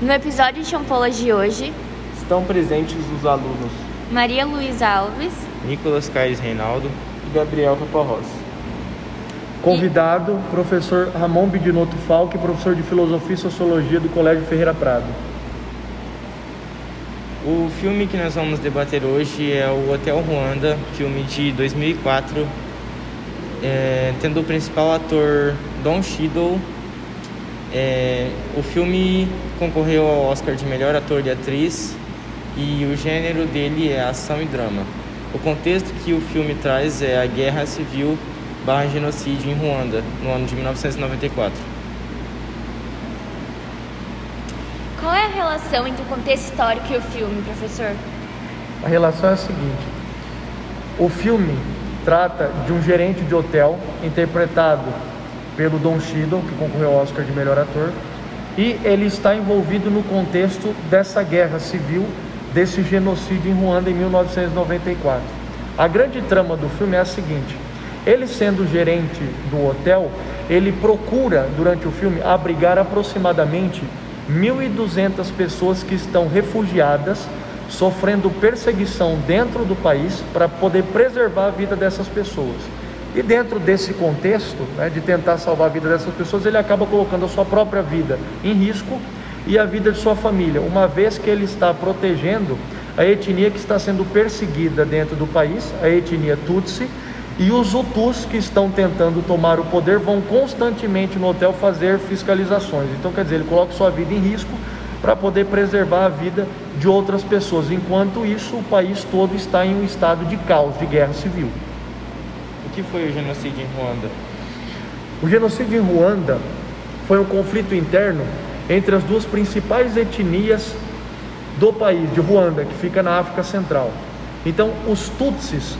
No episódio de Champolas de hoje, Estão presentes os alunos Maria Luísa Alves, Nicolas Caires Reinaldo. e Gabriel Caparrós. Convidado, professor Ramon Bidinotto Falque, professor de Filosofia e Sociologia do Colégio Ferreira Prado. O filme que nós vamos debater hoje é o Hotel Ruanda, filme de 2004, é, tendo o principal ator Don Cheadle. É, o filme concorreu ao Oscar de melhor ator e atriz e o gênero dele é ação e drama. O contexto que o filme traz é a guerra civil barra genocídio em Ruanda, no ano de 1994. qual é a relação entre o contexto histórico e o filme, professor? A relação é a seguinte: o filme trata de um gerente de hotel interpretado pelo Don Cheadle, que concorreu ao Oscar de melhor ator, e ele está envolvido no contexto dessa guerra civil, desse genocídio em Ruanda em 1994. A grande trama do filme é a seguinte: ele sendo gerente do hotel, ele procura durante o filme abrigar aproximadamente 1.200 pessoas que estão refugiadas, sofrendo perseguição dentro do país, para poder preservar a vida dessas pessoas. E dentro desse contexto, né, de tentar salvar a vida dessas pessoas, ele acaba colocando a sua própria vida em risco e a vida de sua família, uma vez que ele está protegendo a etnia que está sendo perseguida dentro do país, a etnia Tutsi, e os Hutus que estão tentando tomar o poder vão constantemente no hotel fazer fiscalizações. Então, quer dizer, ele coloca sua vida em risco para poder preservar a vida de outras pessoas. Enquanto isso, o país todo está em um estado de caos, de guerra civil. Que foi o genocídio em Ruanda? O genocídio em Ruanda foi um conflito interno entre as duas principais etnias do país, de Ruanda, que fica na África Central. Então, os Tutsis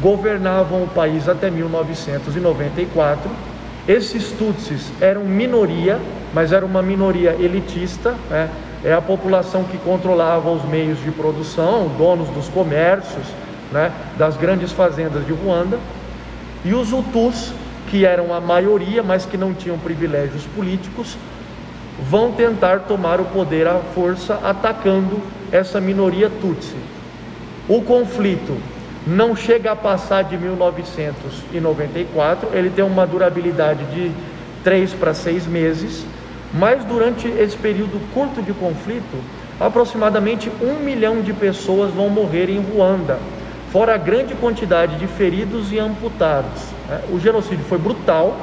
governavam o país até 1994. Esses Tutsis eram minoria, mas era uma minoria elitista, né? é a população que controlava os meios de produção, donos dos comércios, né? das grandes fazendas de Ruanda, e os Hutus, que eram a maioria, mas que não tinham privilégios políticos, vão tentar tomar o poder à força, atacando essa minoria Tutsi. O conflito não chega a passar de 1994, ele tem uma durabilidade de 3 para 6 meses, mas durante esse período curto de conflito, aproximadamente um milhão de pessoas vão morrer em Ruanda, fora a grande quantidade de feridos e amputados. né? O genocídio foi brutal,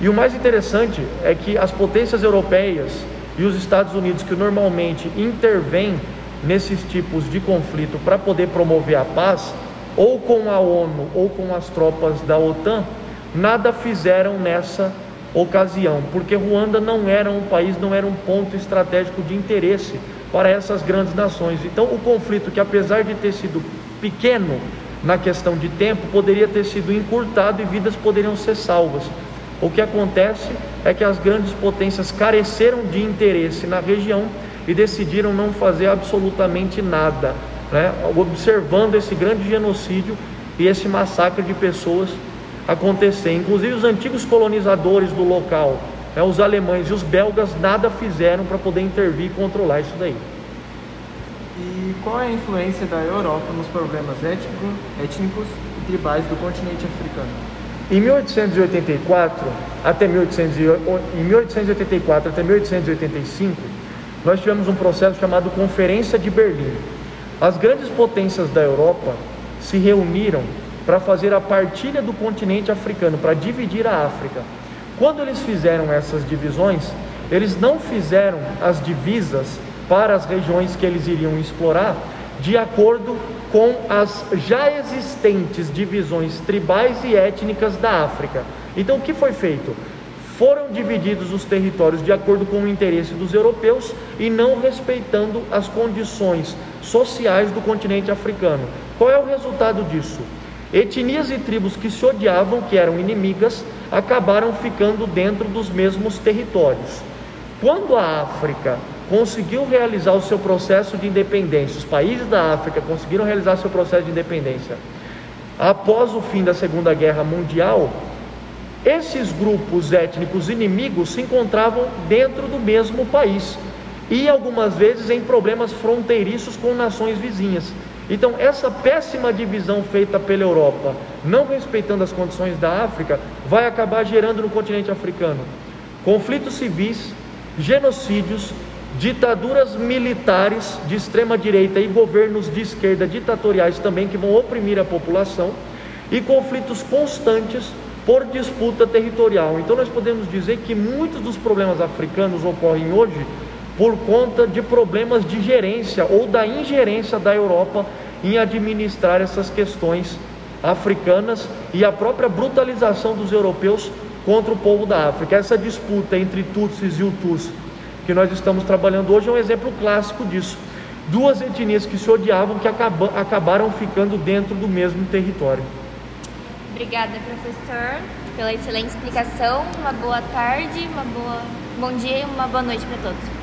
e o mais interessante é que as potências europeias e os Estados Unidos, que normalmente intervêm nesses tipos de conflito para poder promover a paz, ou com a ONU ou com as tropas da OTAN, nada fizeram nessa ocasião, porque Ruanda não era um país, não era um ponto estratégico de interesse para essas grandes nações. Então, o conflito, que apesar de ter sido pequeno na questão de tempo, poderia ter sido encurtado e vidas poderiam ser salvas. O que acontece é que as grandes potências careceram de interesse na região e decidiram não fazer absolutamente nada, né? observando esse grande genocídio e esse massacre de pessoas acontecer. Inclusive os antigos colonizadores do local, né? os alemães e os belgas, nada fizeram para poder intervir e controlar isso daí. E qual é a influência da Europa nos problemas étnico, étnicos e tribais do continente africano? Em 1884 até 1800, e- em 1884 até 1885, nós tivemos um processo chamado Conferência de Berlim. As grandes potências da Europa se reuniram para fazer a partilha do continente africano, para dividir a África. Quando eles fizeram essas divisões, eles não fizeram as divisas para as regiões que eles iriam explorar de acordo com as já existentes divisões tribais e étnicas da África. Então, o que foi feito? Foram divididos os territórios de acordo com o interesse dos europeus e não respeitando as condições sociais do continente africano. Qual é o resultado disso? Etnias e tribos que se odiavam, que eram inimigas, acabaram ficando dentro dos mesmos territórios. Quando a África conseguiu realizar o seu processo de independência, os países da África conseguiram realizar seu processo de independência após o fim da Segunda Guerra Mundial, esses grupos étnicos inimigos se encontravam dentro do mesmo país. e algumas vezes em problemas fronteiriços com nações vizinhas. Então, essa péssima divisão feita pela Europa, não respeitando as condições da África, vai acabar gerando no continente africano conflitos civis, genocídios, ditaduras militares de extrema direita e governos de esquerda ditatoriais também que vão oprimir a população e conflitos constantes por disputa territorial. Então nós podemos dizer que muitos dos problemas africanos ocorrem hoje por conta de problemas de gerência ou da ingerência da Europa em administrar essas questões africanas e a própria brutalização dos europeus contra o povo da África. Essa disputa entre Tutsis e Hutus que nós estamos trabalhando hoje é um exemplo clássico disso. Duas etnias que se odiavam que acabaram ficando dentro do mesmo território. Obrigada, professor, pela excelente explicação. Uma boa tarde, uma boa bom dia e uma boa noite para todos.